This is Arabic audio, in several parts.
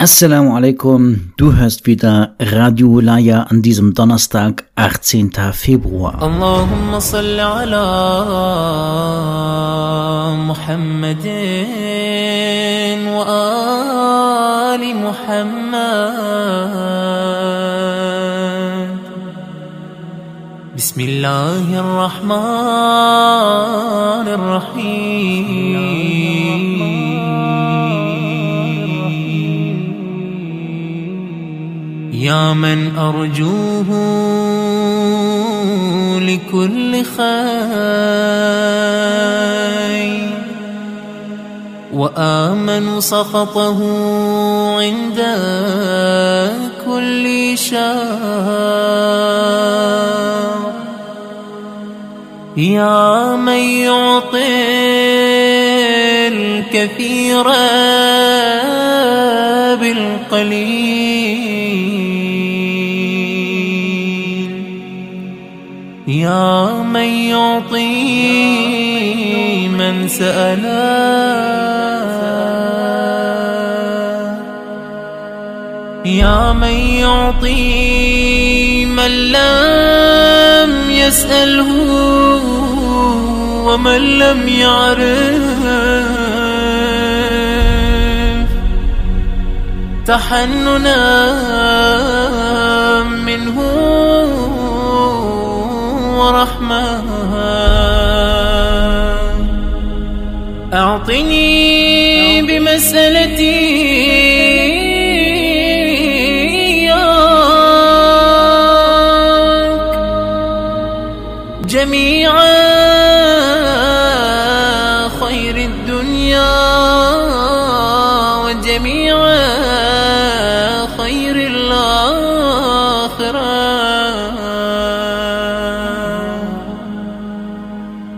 Assalamu alaikum, du hörst wieder Radio Laya an diesem Donnerstag, 18. Februar. اللهم صل على محمد وآل محمد بسم الله يا من أرجوه لكل خير. وآمن سخطه عند كل شر. يا من يعطي الكثير بالقليل. يا من يعطي من سأل يا من يعطي من لم يسأله ومن لم يعرف. تحننا ورحمة أعطني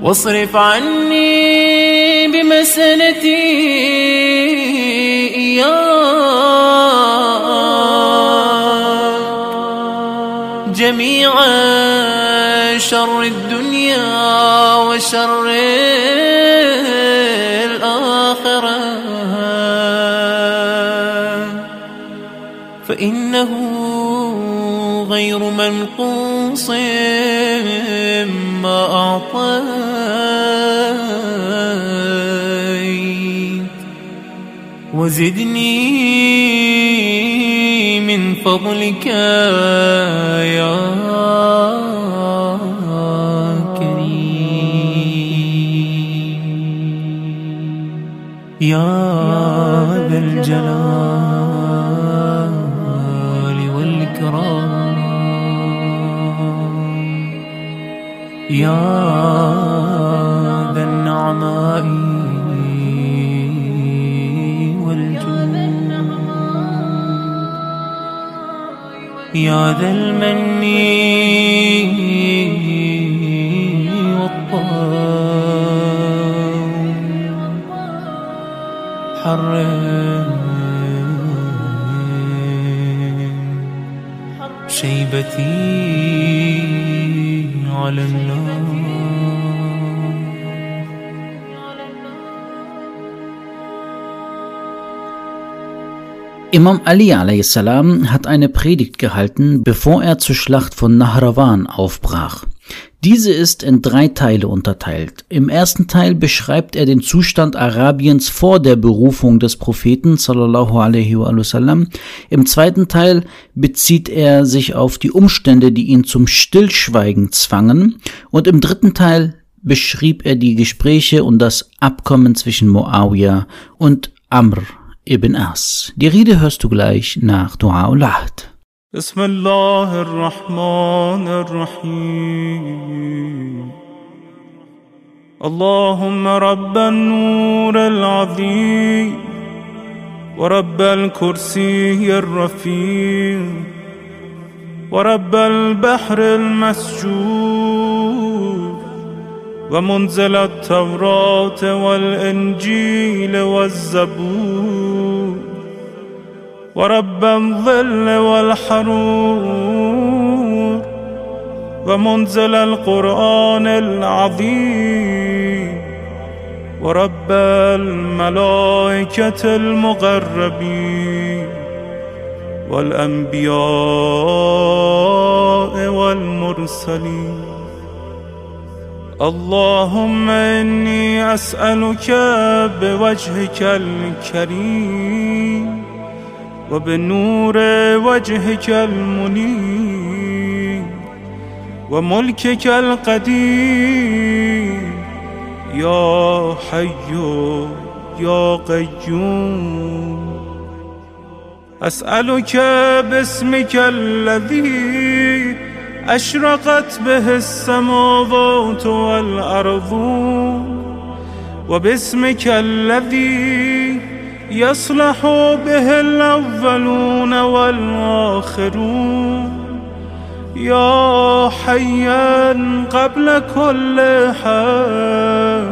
واصرف عني بمسألتي إياك جميع شر الدنيا وشر الآخرة. فإنه غير منقوص ما أعطيت وزدني من فضلك يا كريم. يا ذا الجلال والإكرام. يا ذا النعماء يا ذا المن والطهر حرم شيبتي على النار. Imam Ali a.s. hat eine Predigt gehalten, bevor er zur Schlacht von Nahrawan aufbrach. Diese ist in drei Teile unterteilt. Im ersten Teil beschreibt er den Zustand Arabiens vor der Berufung des Propheten sallallahu alaihi wasallam. Im zweiten Teil bezieht er sich auf die Umstände, die ihn zum Stillschweigen zwangen. Und im dritten Teil beschrieb er die Gespräche und das Abkommen zwischen Muawiyah und Amr ibn As. Die Rede hörst du gleich nach Dua. بسم الله الرحمن الرحيم اللهم رب النور العظيم ورب الكرسي الرفيع ورب البحر المسجور ومنزل التوراة والإنجيل والزبور ورب الظل والحرور ومنزل القرآن العظيم ورب الملائكة المقربين والأنبياء والمرسلين اللهم إني أسألك بوجهك الكريم وبنور وجهك المنير وملكك القديم يا حي يا قيوم أسألك باسمك الذي أشرقت به السماوات والأرض وباسمك الذي يصلح به الأولون والآخرون. يا حيا قبل كل حال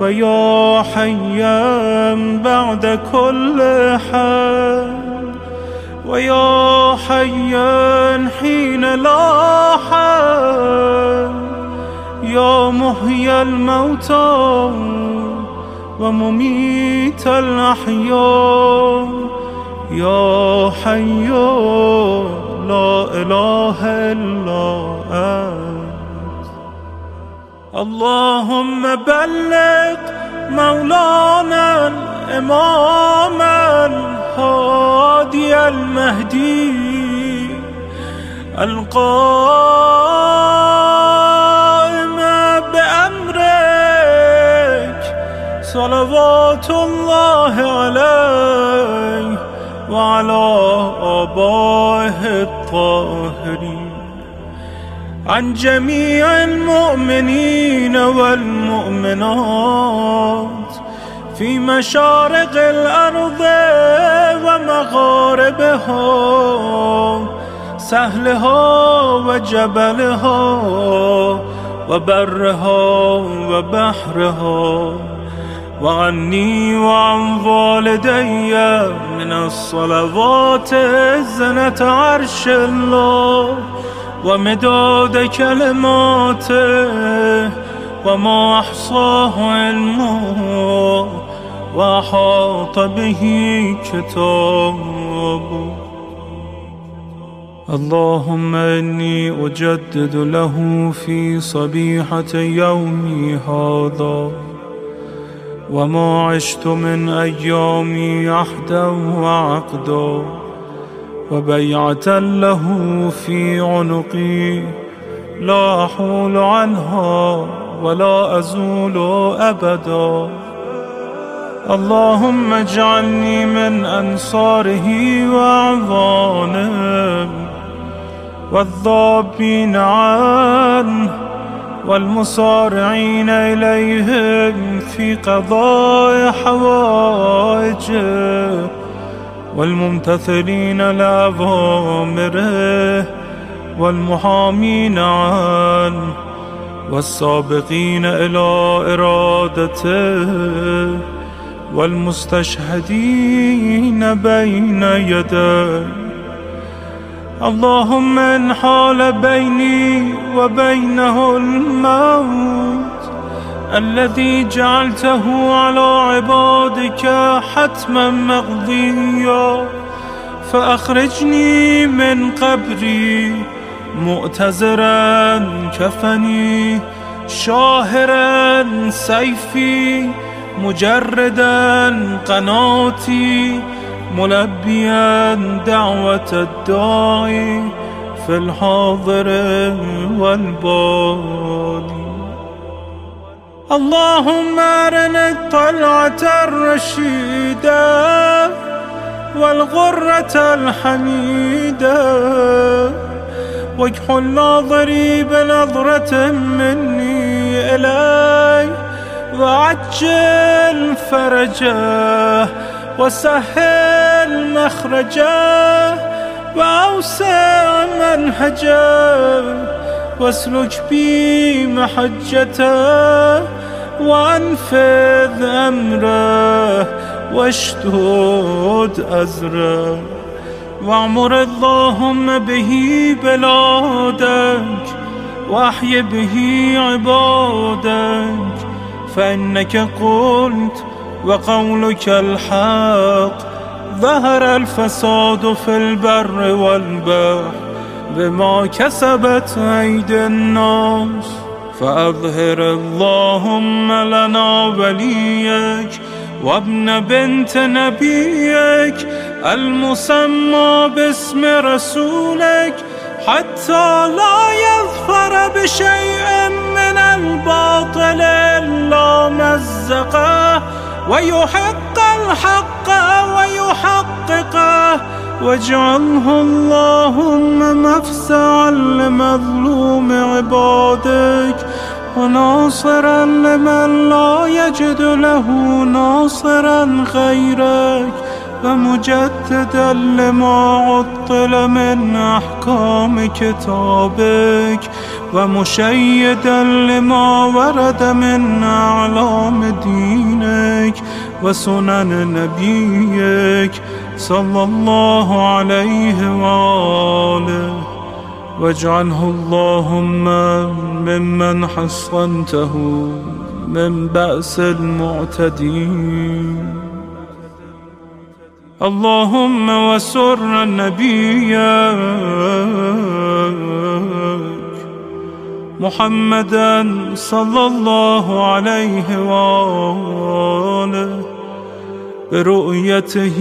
ويا حيا بعد كل حال. ويا حيا حين لا حال يا محيي الموتى ومميت الأحياء. يا حي لا إله إلا أنت. اللهم بلغ مولانا الإمام الهادي المهدي القائم بأمرك صلوات الله عليه وعلى آبائه الطاهرين. عن جميع المؤمنين والمؤمنات في مشارق الأرض ومغاربها سهلها وجبلها وبرها وبحرها وعني وعن والدي من الصلوات زنة عرش الله ومداد كلماته وما أحصاه علمه. وأحاط به كتابه اللهم إني أجدد له في صبيحة يومي هذا وما عشت من أيامي عهدا وعقدا وبيعة له في عنقي لا أحول عنها ولا أزول أبدا. اللهم اجعلني من أنصاره وأعوانه والذابين عنه والمصارعين إليهم في قضاء حوائجه والممتثلين لأوامره والمحامين عنه والسابقين إلى إرادته والمستشهدين بين يديه اللهم ان حال بيني وبينه الموت الذي جعلته على عبادك حتما مقضيا. فأخرجني من قبري مؤتزرا كفني شاهرا سيفي مجردا قناتي ملبيا دعوة الداعي في الحاضر والبادي. اللهم أرنا الطلعة الرشيدة والغرة الحميدة. واكحل ناظري بنظرة مني إلي. وعجل فرجه وسهل مخرجه وأوسع منهجه واسلك بي محجته وأنفذ أمره واشتد أزره واعمر اللهم به بلادك وأحي به عبادك فإنك قلت وقولك الحق ظهر الفساد في البر والبحر بما كسبت أيدي الناس. فأظهر اللهم لنا وليك وابن بنت نبيك المسمى باسم رسولك حتى لا يظفر بشيء من الباطل إلا مزقه ويحق الحق ويحققه. واجعله اللهم مفزعا لمظلوم عبادك وناصرا لمن لا يجد له ناصرا غيرك. ومجددا لما عطل من أحكام كتابك ومشيدا لما ورد من أعلام دينك وسنن نبيك صلى الله عليه وآله. واجعله اللهم ممن حصنته من بأس المعتدين. اللهم وسر النبي محمدا صلى الله عليه وآله برؤيته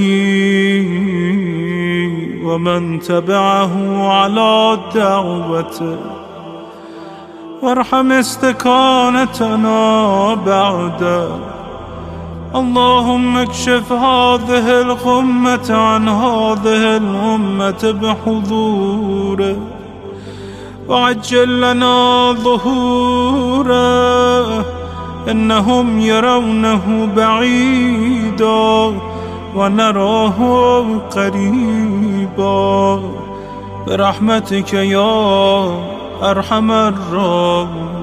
ومن تبعه على دعوته وارحم استكانتنا بعده. اللهم اكشف هذه الغمة عن هذه الأمة بحضوره. وعجل لنا ظهوره. إنهم يرونه بعيدا ونراه قريبا. برحمتك يا أرحم الراحمين.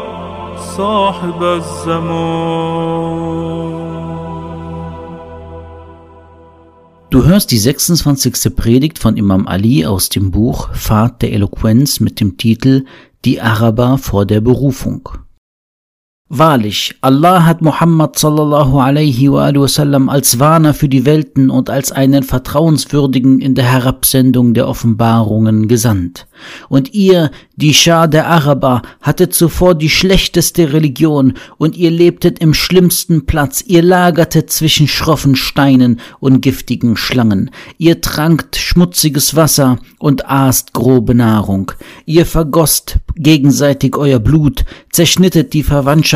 صاحب الزمان Du hörst die 26. Predigt von Imam Ali aus dem Buch Pfad der Eloquenz mit dem Titel Die Araber vor der Berufung. Wahrlich, Allah hat Muhammad sallallahu alaihi wa sallam als Warner für die Welten und als einen Vertrauenswürdigen in der Herabsendung der Offenbarungen gesandt. Und ihr, die Schar der Araber, hattet zuvor die schlechteste Religion und ihr lebtet im schlimmsten Platz, ihr lagertet zwischen schroffen Steinen und giftigen Schlangen, ihr trankt schmutziges Wasser und aßt grobe Nahrung, ihr vergosst gegenseitig euer Blut, zerschnittet die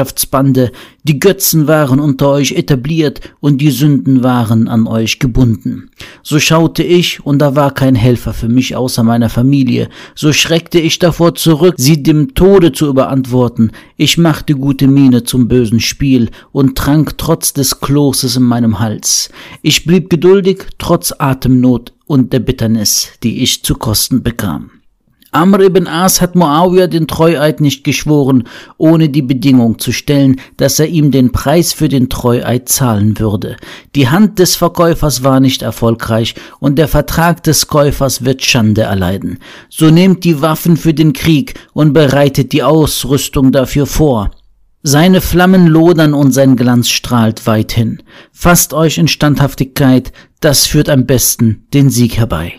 Verwandtschaftsbande, die Götzen waren unter euch etabliert und die Sünden waren an euch gebunden. So schaute ich, und da war kein Helfer für mich außer meiner Familie, so schreckte ich davor zurück, sie dem Tode zu überantworten. Ich machte gute Miene zum bösen Spiel und trank trotz des Kloses in meinem Hals. Ich blieb geduldig, trotz Atemnot und der Bitternis, die ich zu kosten bekam. Amr ibn As hat Muawiyah den Treueid nicht geschworen, ohne die Bedingung zu stellen, dass er ihm den Preis für den Treueid zahlen würde. Die Hand des Verkäufers war nicht erfolgreich und der Vertrag des Käufers wird Schande erleiden. So nehmt die Waffen für den Krieg und bereitet die Ausrüstung dafür vor. Seine Flammen lodern und sein Glanz strahlt weithin. Fasst euch in Standhaftigkeit, das führt am besten den Sieg herbei.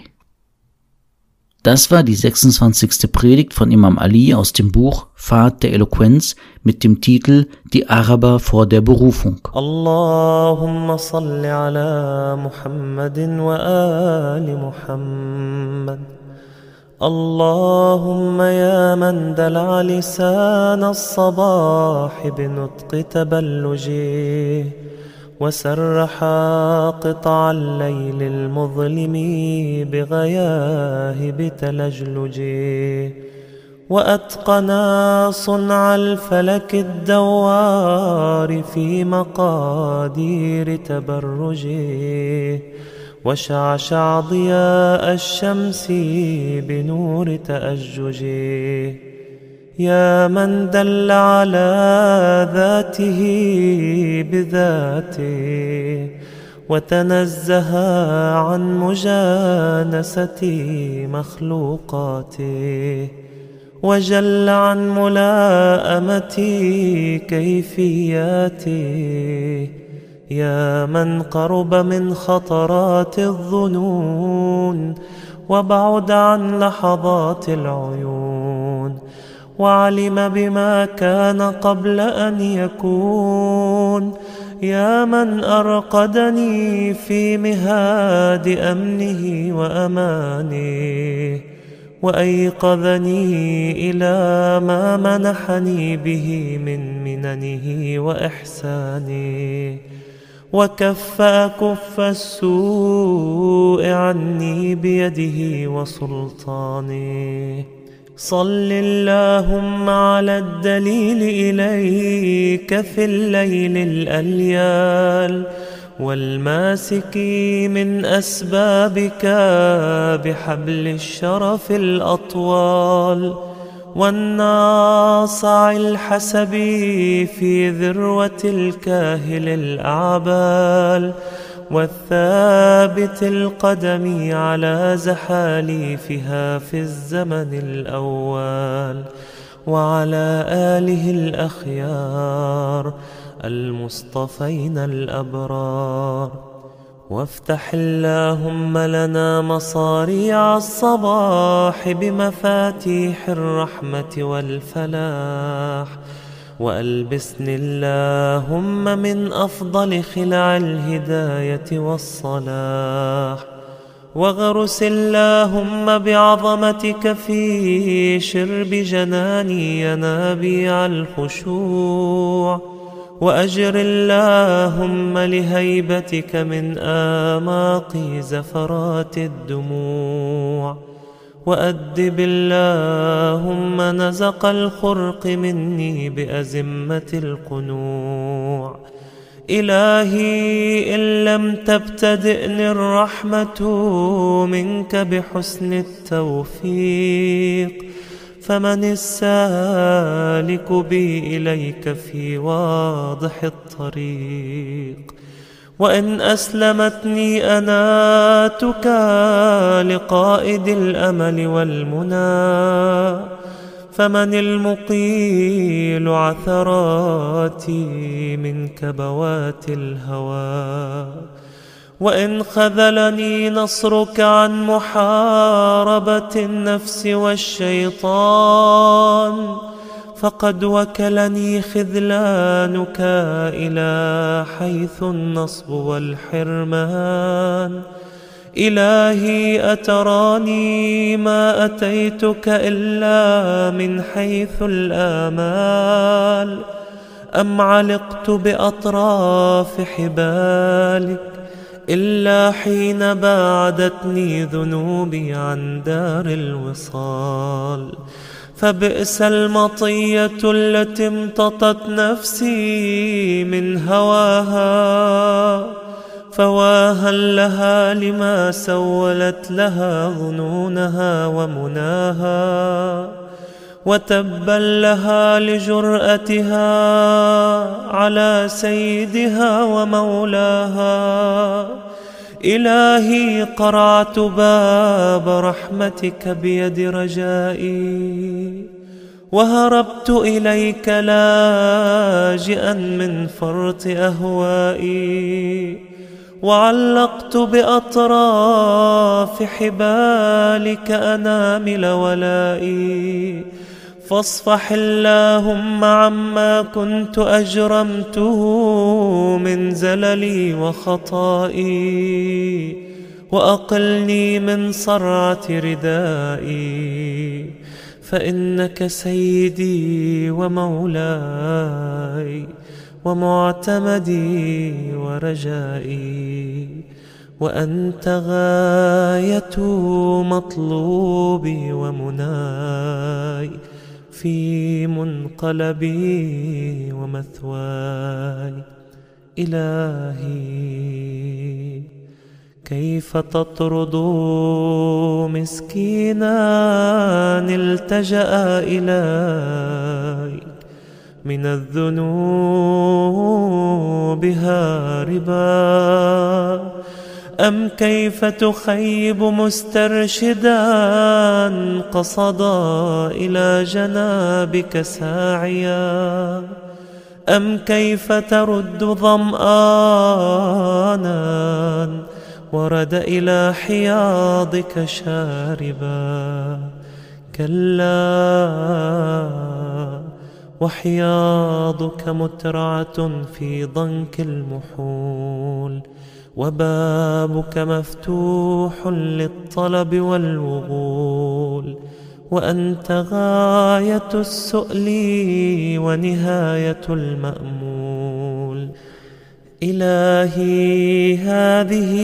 Das war die 26. Predigt von Imam Ali aus dem Buch Pfad der Eloquenz mit dem Titel Die Araber vor der Berufung. اللهم صل على محمد وآل محمد اللهم يا من دلع لسان الصباح بنطق تبلجه وسرح قطع الليل المظلم بغياهب تلجلجه وأتقنا صنع الفلك الدوار في مقادير تبرجه وشعشع ضياء الشمس بنور تأججه يا من دل على ذاته بذاته وتنزه عن مجانسة مخلوقاته وجل عن ملاءمة كيفياته يا من قرب من خطرات الظنون وبعد عن لحظات العيون وعلم بما كان قبل أن يكون يا من أرقدني في مهاد أمنه وأمانه وأيقظني إلى ما منحني به من مننه وإحسانه وكف أكف السوء عني بيده وسلطانه صل اللهم على الدليل إليك في الليل الأليال والماسك من أسبابك بحبل الشرف الأطوال والناصع الحسب في ذروة الكاهل الأعبال والثابت القدم على زحاليفها في الزمن الأول وعلى آله الأخيار المصطفين الأبرار. وافتح اللهم لنا مصاريع الصباح بمفاتيح الرحمة والفلاح. وألبسني اللهم من أفضل خلع الهداية والصلاح. واغرس اللهم بعظمتك في شرب جناني ينابيع الخشوع. وأجر اللهم لهيبتك من آماق زفرات الدموع. وأدب اللهم نزق الخرق مني بأزمة القنوع. إلهي إن لم تبتدئني الرحمة منك بحسن التوفيق فمن السالك بي إليك في واضح الطريق. وإن أسلمتني أناتك لقائد الأمل والمنى. فمن المقيل عثراتي من كبوات الهوى. وإن خذلني نصرك عن محاربة النفس والشيطان. فقد وكلني خذلانك إلى حيث النصب والحرمان. إلهي أتراني ما أتيتك إلا من حيث الآمال. أم علقت بأطراف حبالك إلا حين باعدتني ذنوبي عن دار الوصال. فبئس المطية التي امتطت نفسي من هواها فواها لها لما سولت لها ظنونها ومناها وتبا لها لجرأتها على سيدها ومولاها. إلهي قرعت باب رحمتك بيد رجائي وهربت إليك لاجئا من فرط أهوائي وعلقت بأطراف حبالك أنامل ولائي فاصفح اللهم عما كنت أجرمته من زللي وخطائي وأقلني من صرعة ردائي. فإنك سيدي ومولاي ومعتمدي ورجائي. وأنت غاية مطلوبي ومناي. في منقلبي ومثواي. إلهي كيف تطرد مسكينا التجأ إليك؟ من الذنوب هاربا. أم كيف تخيب مسترشدا قصدا إلى جنابك ساعيا؟ أم كيف ترد ظمآنا ورد إلى حياضك شاربا؟ كلا وحياضك مترعة في ضنك المحول. وبابك مفتوح للطلب والوغول وأنت غاية السؤل ونهاية المأمول. إلهي هذه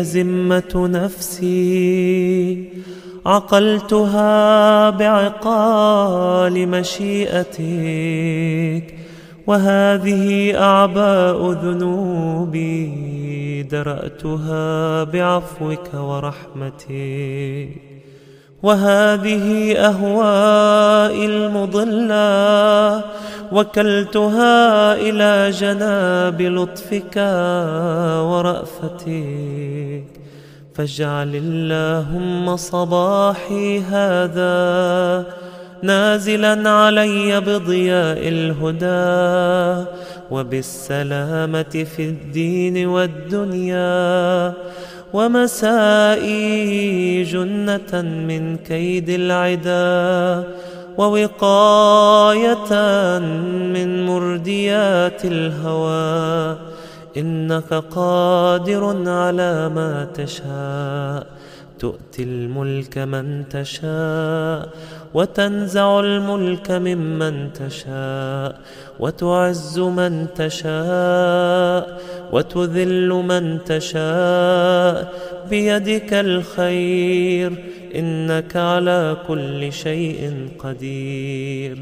أزمة نفسي عقلتها بعقال مشيئتك. وهذه أعباء ذنوبي درأتها بعفوك ورحمتك وهذه أهوائي المضلة وكلتها إلى جناب لطفك ورأفتك فاجعل اللهم صباحي هذا نازلا علي بضياء الهدى وبالسلامة في الدين والدنيا ومسائي جنة من كيد العدا ووقاية من مرديات الهوى إنك قادر على ما تشاء تؤتي الملك من تشاء وتنزع الملك ممن تشاء وتعز من تشاء وتذل من تشاء. بيدك الخير إنك على كل شيء قدير.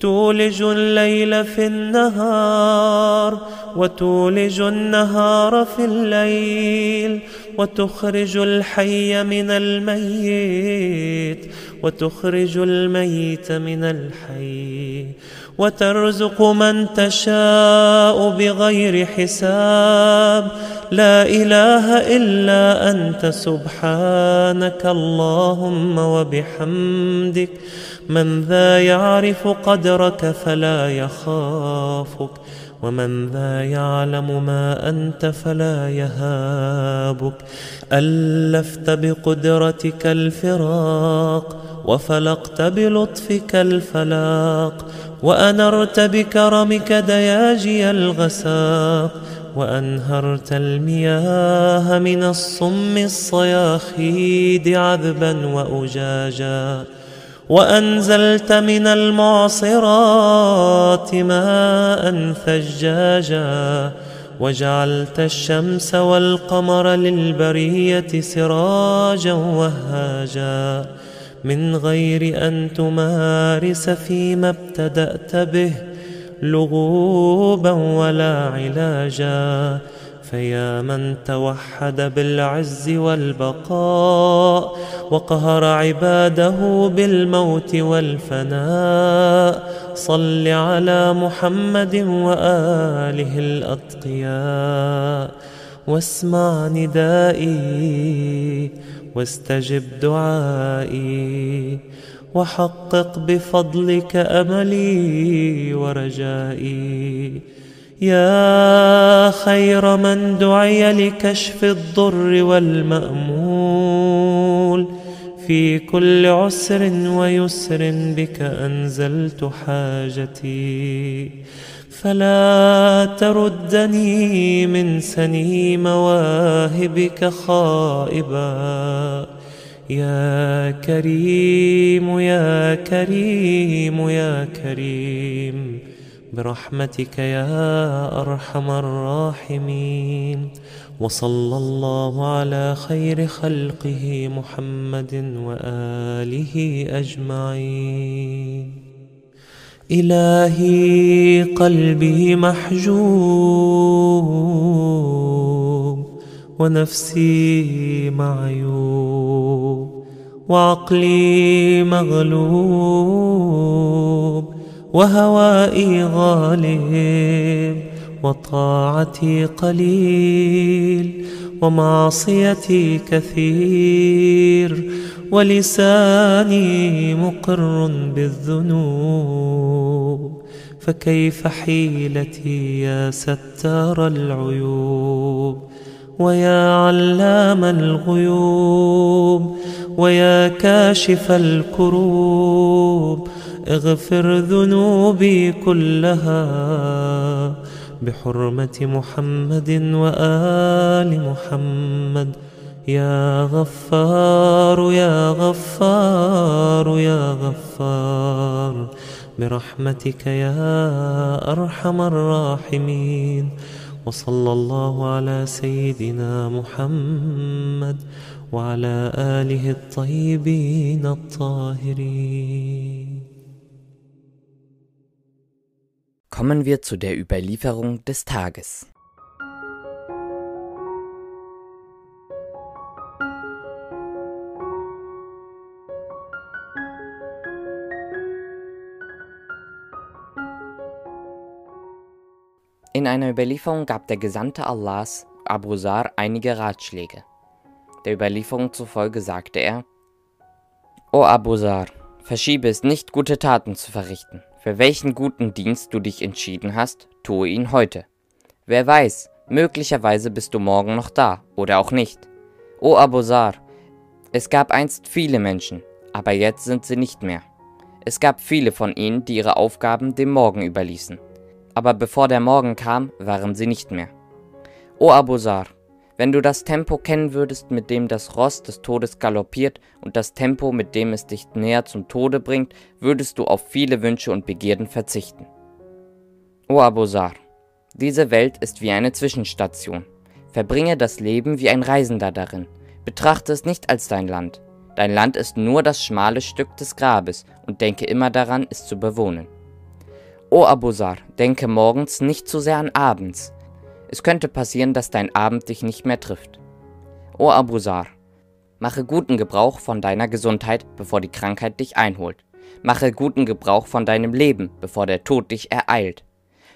تولج الليل في النهار وتولج النهار في الليل. وتخرج الحي من الميت وتخرج الميت من الحي وترزق من تشاء بغير حساب. لا إله إلا أنت سبحانك اللهم وبحمدك. من ذا يعرف قدرك فلا يخافك. ومن ذا يعلم ما أنت فلا يهابك. ألفت بقدرتك الفراق وفلقت بلطفك الفلاق. وأنرت بكرمك دياجي الغساق. وأنهرت المياه من الصم الصياخيد عذبا وأجاجا. وأنزلت من المعصرات ماء ثجاجا وجعلت الشمس والقمر للبرية سراجا وهاجا من غير أن تمارس فيما ابتدأت به لغوبا ولا علاجا فيا من توحد بالعز والبقاء وقهر عباده بالموت والفناء. صل على محمد وآله الأتقياء. واسمع ندائي واستجب دعائي. وحقق بفضلك أملي ورجائي. يا خير من دعي لكشف الضر والمأمول في كل عسر ويسر بك أنزلت حاجتي. فلا تردني من سني مواهبك خائبا. يا كريم يا كريم يا كريم. برحمتك يا أرحم الراحمين. وصلى الله على خير خلقه محمد وآله أجمعين. إلهي قلبي محجوب ونفسي معيوب وعقلي مغلوب وهوائي غالب وطاعتي قليل ومعصيتي كثير ولساني مقر بالذنوب. فكيف حيلتي يا ستار العيوب؟ ويا علام الغيوب ويا كاشف الكروب اغفر ذنوبي كلها بحرمة محمد وآل محمد. يا غفار يا غفار يا غفار برحمتك يا أرحم الراحمين. وصلى الله على سيدنا محمد وعلى آله الطيبين الطاهرين Kommen wir zu der Überlieferung des Tages. In einer Überlieferung gab der Gesandte Allahs Abu Sar einige Ratschläge. Der Überlieferung zufolge sagte er: O Abu Sar, verschiebe es nicht, gute Taten zu verrichten. Für welchen guten Dienst du dich entschieden hast, tue ihn heute. Wer weiß, möglicherweise bist du morgen noch da oder auch nicht. O Abu Sar, es gab einst viele Menschen, aber jetzt sind sie nicht mehr. Es gab viele von ihnen, die ihre Aufgaben dem Morgen überließen. Aber bevor der Morgen kam, waren sie nicht mehr. O Abu Sar, wenn du das Tempo kennen würdest, mit dem das Ross des Todes galoppiert und das Tempo, mit dem es dich näher zum Tode bringt, würdest du auf viele Wünsche und Begierden verzichten. O Abu Sar, diese Welt ist wie eine Zwischenstation. Verbringe das Leben wie ein Reisender darin. Betrachte es nicht als dein Land. Dein Land ist nur das schmale Stück des Grabes und denke immer daran, es zu bewohnen. O Abu Sar, denke morgens nicht zu sehr an abends, es könnte passieren, dass dein Abend dich nicht mehr trifft. O Abu Sar, mache guten Gebrauch von deiner Gesundheit, bevor die Krankheit dich einholt. Mache guten Gebrauch von deinem Leben, bevor der Tod dich ereilt.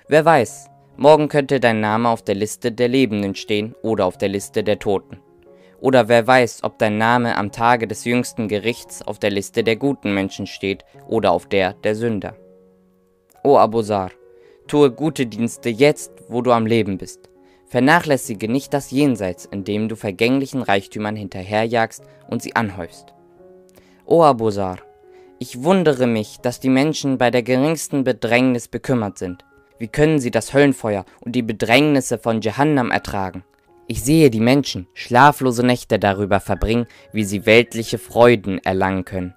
Wer weiß, morgen könnte dein Name auf der Liste der Lebenden stehen oder auf der Liste der Toten. Oder wer weiß, ob dein Name am Tage des jüngsten Gerichts auf der Liste der guten Menschen steht oder auf der der Sünder. O Abu Sar, Tue gute Dienste jetzt, wo du am Leben bist. Vernachlässige nicht das Jenseits, indem du vergänglichen Reichtümern hinterherjagst und sie anhäufst. O Abusar, ich wundere mich, dass die Menschen bei der geringsten Bedrängnis bekümmert sind. Wie können sie das Höllenfeuer und die Bedrängnisse von Jehannam ertragen? Ich sehe die Menschen schlaflose Nächte darüber verbringen, wie sie weltliche Freuden erlangen können.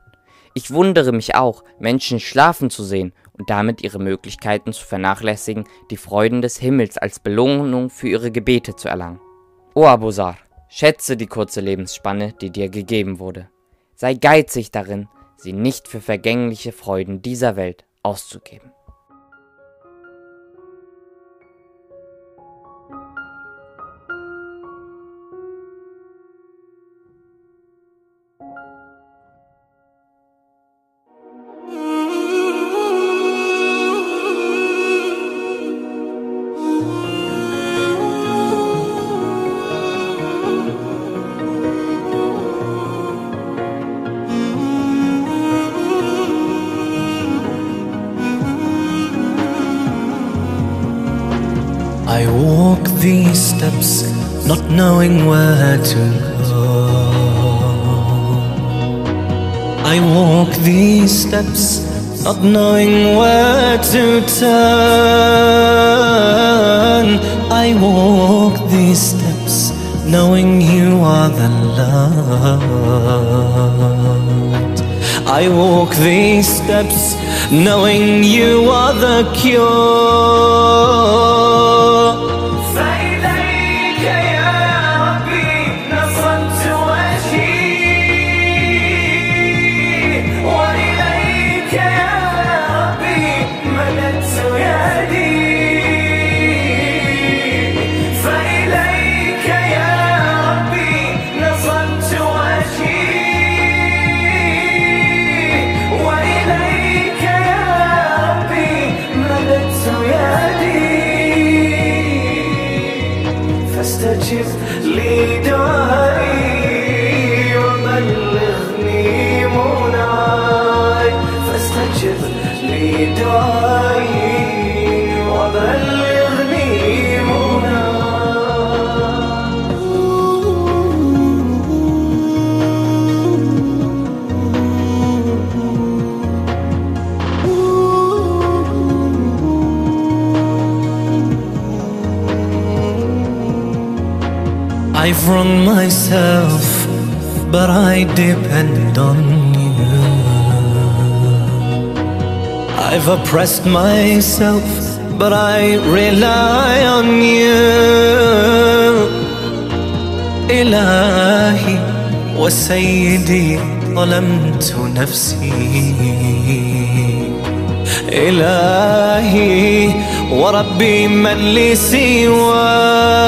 Ich wundere mich auch, Menschen schlafen zu sehen und damit ihre Möglichkeiten zu vernachlässigen, die Freuden des Himmels als Belohnung für ihre Gebete zu erlangen. O Abusar, schätze die kurze Lebensspanne, die dir gegeben wurde. Sei geizig darin, sie nicht für vergängliche Freuden dieser Welt auszugeben. To go. I walk these steps, not knowing where to turn. I walk these steps, knowing you are the light. I walk these steps, knowing you are the cure. myself, but I depend on you. I've oppressed myself, but I rely on you. إلهي وسيدي ظلمت نفسي إلهي وربي من لي سواك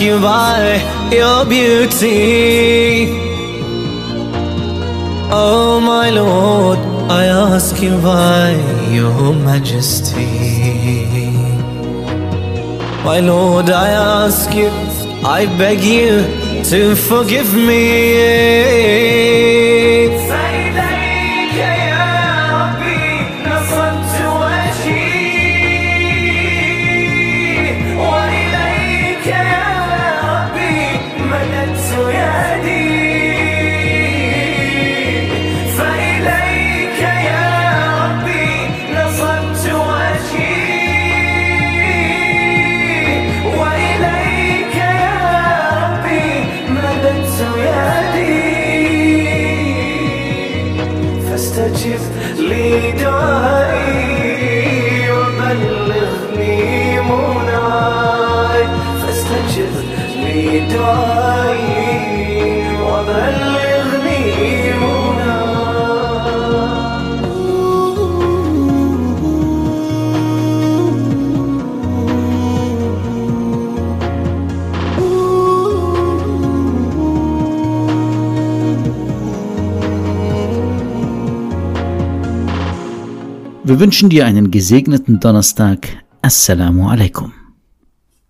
you by your beauty. Oh my Lord, I ask you by your majesty. My Lord, I ask you, I beg you to forgive me. Wir wünschen dir einen gesegneten Donnerstag. Assalamu alaikum.